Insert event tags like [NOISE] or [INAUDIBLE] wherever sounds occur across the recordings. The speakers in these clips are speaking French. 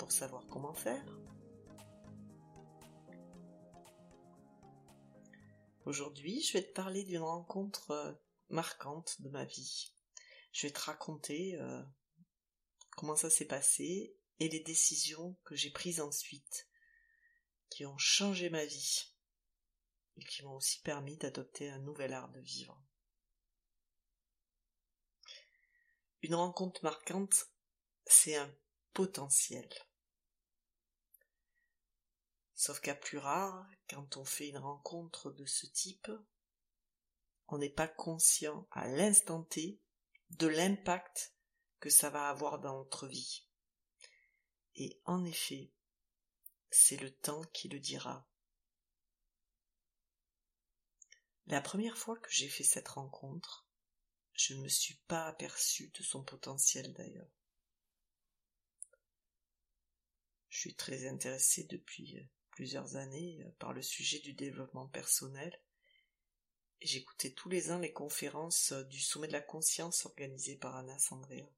pour savoir comment faire. Aujourd'hui, je vais te parler d'une rencontre euh, marquante de ma vie. Je vais te raconter euh, comment ça s'est passé et les décisions que j'ai prises ensuite qui ont changé ma vie et qui m'ont aussi permis d'adopter un nouvel art de vivre. Une rencontre marquante, c'est un potentiel. Sauf qu'à plus rare, quand on fait une rencontre de ce type, on n'est pas conscient à l'instant T de l'impact que ça va avoir dans notre vie. Et en effet, c'est le temps qui le dira. La première fois que j'ai fait cette rencontre, je ne me suis pas aperçu de son potentiel d'ailleurs. Je suis très intéressé depuis euh, plusieurs années euh, par le sujet du développement personnel. J'écoutais tous les ans les conférences euh, du sommet de la conscience organisées par Anna Sandrea.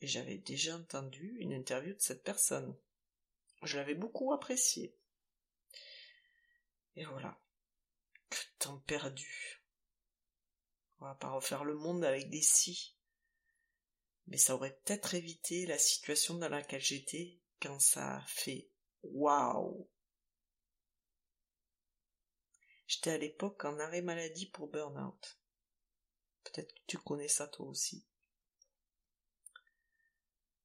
Et j'avais déjà entendu une interview de cette personne. Je l'avais beaucoup appréciée. Et voilà. Que temps perdu. On va pas refaire le monde avec des si. Mais ça aurait peut-être évité la situation dans laquelle j'étais quand ça fait waouh. J'étais à l'époque en arrêt maladie pour burn-out. Peut-être que tu connais ça toi aussi.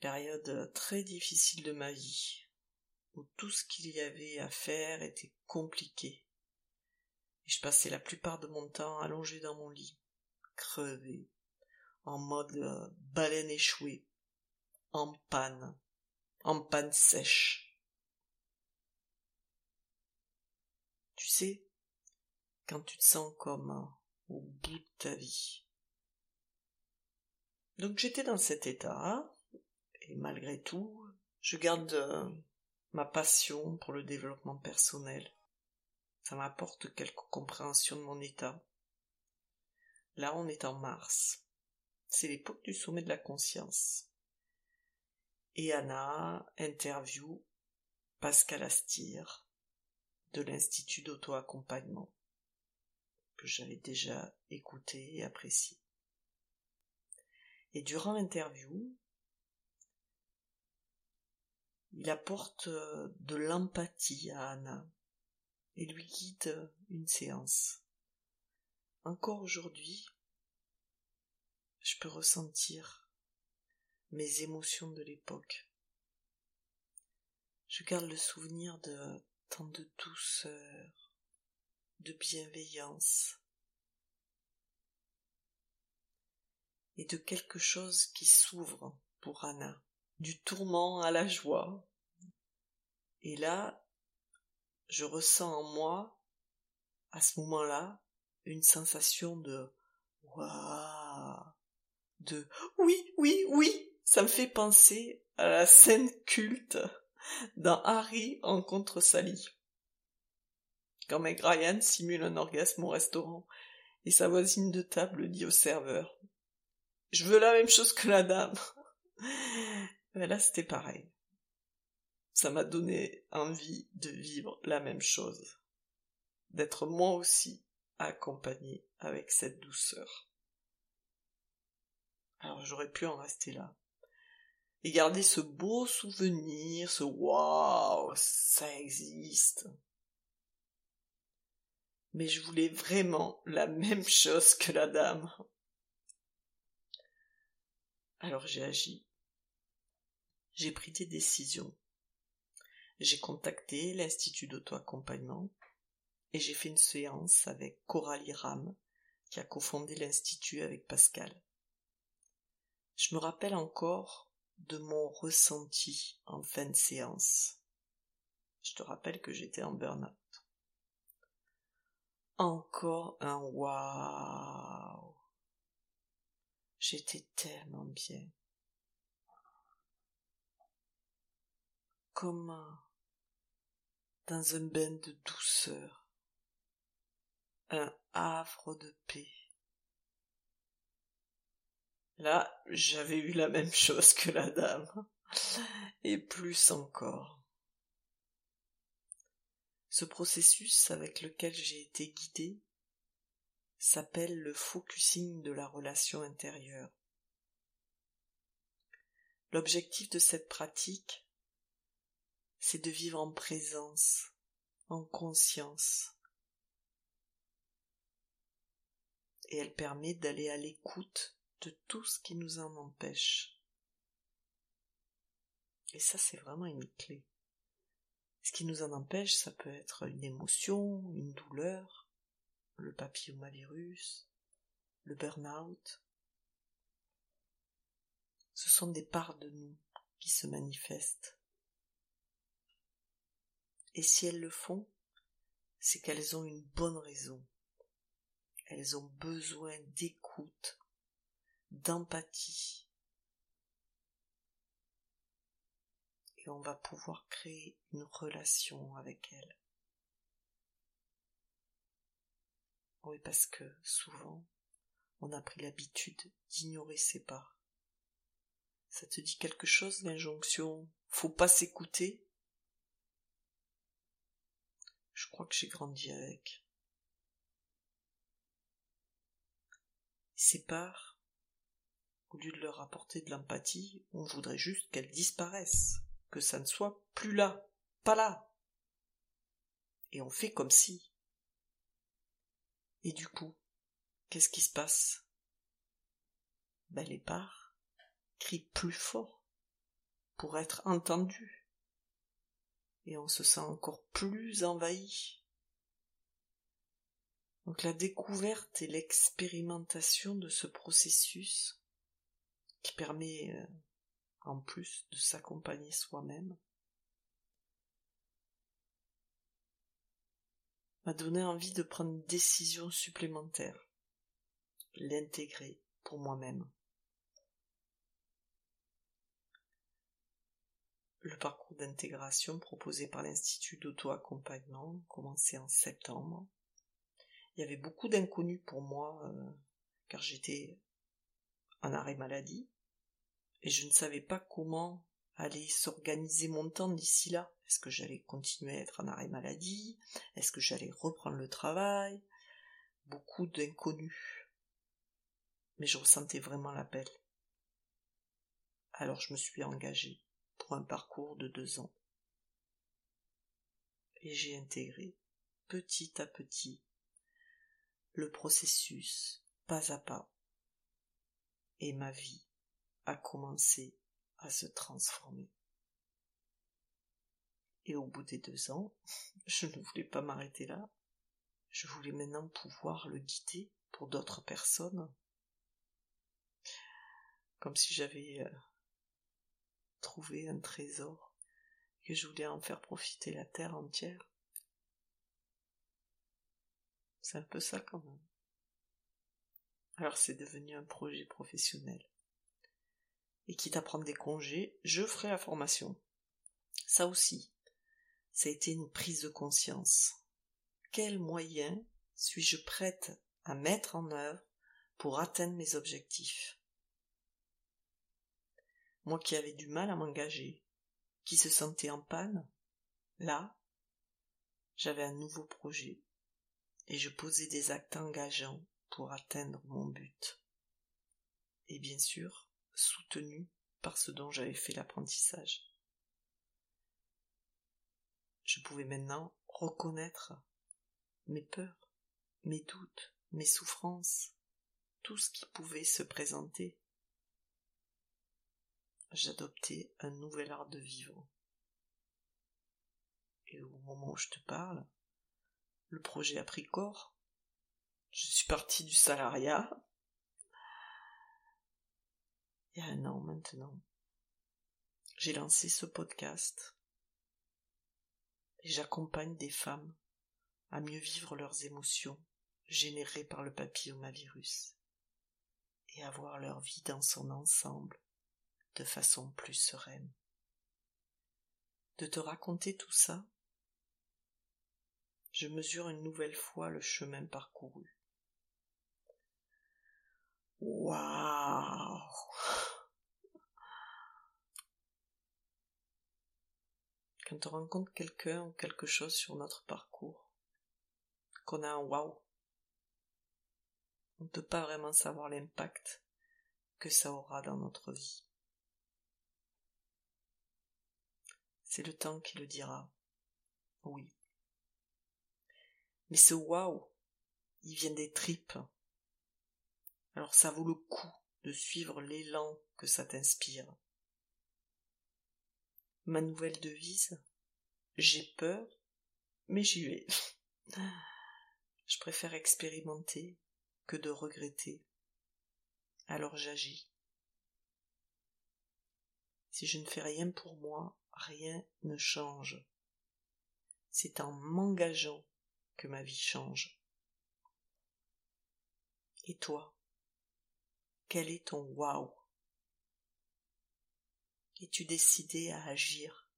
Période très difficile de ma vie, où tout ce qu'il y avait à faire était compliqué. Et je passais la plupart de mon temps allongé dans mon lit, crevé, en mode euh, baleine échouée, en panne, en panne sèche. Tu sais, quand tu te sens comme au bout de ta vie. Donc j'étais dans cet état, et malgré tout, je garde euh, ma passion pour le développement personnel. Ça m'apporte quelque compréhension de mon état. Là, on est en mars. C'est l'époque du sommet de la conscience. Et Anna interview Pascal Astir de l'Institut d'auto-accompagnement que j'avais déjà écouté et apprécié. Et durant l'interview, il apporte euh, de l'empathie à Anna et lui guide une séance. Encore aujourd'hui, je peux ressentir mes émotions de l'époque. Je garde le souvenir de tant de douceur, de bienveillance et de quelque chose qui s'ouvre pour Anna du tourment à la joie. Et là, je ressens en moi, à ce moment-là, une sensation de waouh, de oui, oui, oui, ça me fait penser à la scène culte dans Harry rencontre Sally. Quand Meg Ryan simule un orgasme au restaurant et sa voisine de table dit au serveur Je veux la même chose que la dame. Mais [LAUGHS] là, c'était pareil. Ça m'a donné envie de vivre la même chose. D'être moi aussi accompagné avec cette douceur. Alors j'aurais pu en rester là. Et garder ce beau souvenir, ce waouh, ça existe. Mais je voulais vraiment la même chose que la dame. Alors j'ai agi j'ai pris des décisions. J'ai contacté l'Institut d'auto-accompagnement et j'ai fait une séance avec Coralie Ram, qui a cofondé l'Institut avec Pascal. Je me rappelle encore de mon ressenti en fin de séance. Je te rappelle que j'étais en burn-out. Encore un waouh. J'étais tellement bien. Comme dans un bain de douceur. Un havre de paix. Là, j'avais eu la même chose que la dame, et plus encore. Ce processus avec lequel j'ai été guidée s'appelle le focusing de la relation intérieure. L'objectif de cette pratique, c'est de vivre en présence, en conscience. Et elle permet d'aller à l'écoute de tout ce qui nous en empêche. Et ça, c'est vraiment une clé. Ce qui nous en empêche, ça peut être une émotion, une douleur, le papillomavirus, le burn-out. Ce sont des parts de nous qui se manifestent. Et si elles le font, c'est qu'elles ont une bonne raison. Elles ont besoin d'écoute, d'empathie. Et on va pouvoir créer une relation avec elle. Oui, parce que souvent, on a pris l'habitude d'ignorer ses parts. Ça te dit quelque chose, l'injonction? Faut pas s'écouter? Je crois que j'ai grandi avec. Ces parts, au lieu de leur apporter de l'empathie, on voudrait juste qu'elles disparaissent, que ça ne soit plus là, pas là. Et on fait comme si. Et du coup, qu'est-ce qui se passe? Ben les parts crient plus fort pour être entendues. Et on se sent encore plus envahi. Donc la découverte et l'expérimentation de ce processus qui permet euh, en plus de s'accompagner soi-même, m'a donné envie de prendre une décision supplémentaire, l'intégrer pour moi-même. Le parcours d'intégration proposé par l'Institut d'auto-accompagnement commençait en septembre. Il y avait beaucoup d'inconnus pour moi, euh, car j'étais en arrêt maladie, et je ne savais pas comment allait s'organiser mon temps d'ici là. Est-ce que j'allais continuer à être en arrêt maladie? Est-ce que j'allais reprendre le travail? Beaucoup d'inconnus. Mais je ressentais vraiment l'appel. Alors je me suis engagée pour un parcours de deux ans. Et j'ai intégré petit à petit le processus, pas à pas, et ma vie a commencé à se transformer. Et au bout des deux ans, [LAUGHS] je ne voulais pas m'arrêter là. Je voulais maintenant pouvoir le guider pour d'autres personnes. Comme si j'avais euh, trouvé un trésor que je voulais en faire profiter la terre entière. C'est un peu ça quand même. Alors c'est devenu un projet professionnel. Et quitte à prendre des congés, je ferai la formation. Ça aussi, ça a été une prise de conscience. Quels moyens suis-je prête à mettre en œuvre pour atteindre mes objectifs? Moi qui avais du mal à m'engager, qui se sentait en panne, là, j'avais un nouveau projet et je posais des actes engageants pour atteindre mon but. Et bien sûr, soutenu par ce dont j'avais fait l'apprentissage. Je pouvais maintenant reconnaître mes peurs, mes doutes, mes souffrances, tout ce qui pouvait se présenter. J'adoptais un nouvel art de vivre. Et au moment où je te parle, le projet a pris corps. Je suis partie du salariat. Il y a un an maintenant. j'ai lancé ce podcast et j'accompagne des femmes à mieux vivre leurs émotions générées par le papillomavirus et à voir leur vie dans son ensemble de façon plus sereine. De te raconter tout ça, je mesure une nouvelle fois le chemin parcouru. Waouh Quand on rencontre quelqu'un ou quelque chose sur notre parcours, qu'on a un waouh, on ne peut pas vraiment savoir l'impact que ça aura dans notre vie. C'est le temps qui le dira. Oui. Mais ce waouh, il vient des tripes. Alors ça vaut le coup de suivre l'élan que ça t'inspire. Ma nouvelle devise, j'ai peur, mais j'y vais. [LAUGHS] Je préfère expérimenter que de regretter. Alors j'agis. Si je ne fais rien pour moi, rien ne change. C'est en m'engageant que ma vie change. Et toi, quel est ton waouh Es-tu décidé à agir?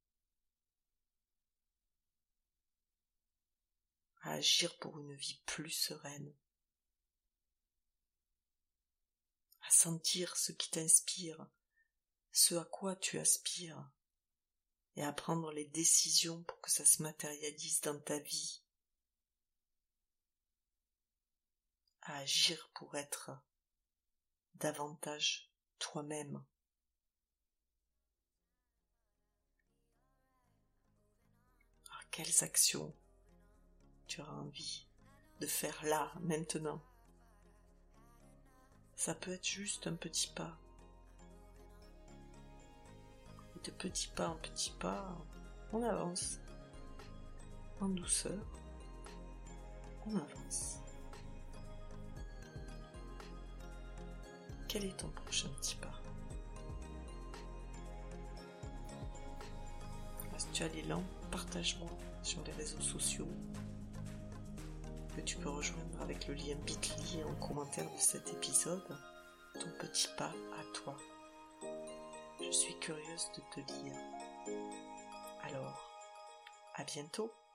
À agir pour une vie plus sereine. À sentir ce qui t'inspire, ce à quoi tu aspires. Et à prendre les décisions pour que ça se matérialise dans ta vie, à agir pour être davantage toi-même. quelles actions tu auras envie de faire là, maintenant Ça peut être juste un petit pas de petit pas en petit pas, on avance. En douceur, on avance. Quel est ton prochain petit pas Si tu as l'élan, partage-moi sur les réseaux sociaux que tu peux rejoindre avec le lien bit.ly en commentaire de cet épisode, ton petit pas à toi. Je suis curieuse de te lire. Alors, à bientôt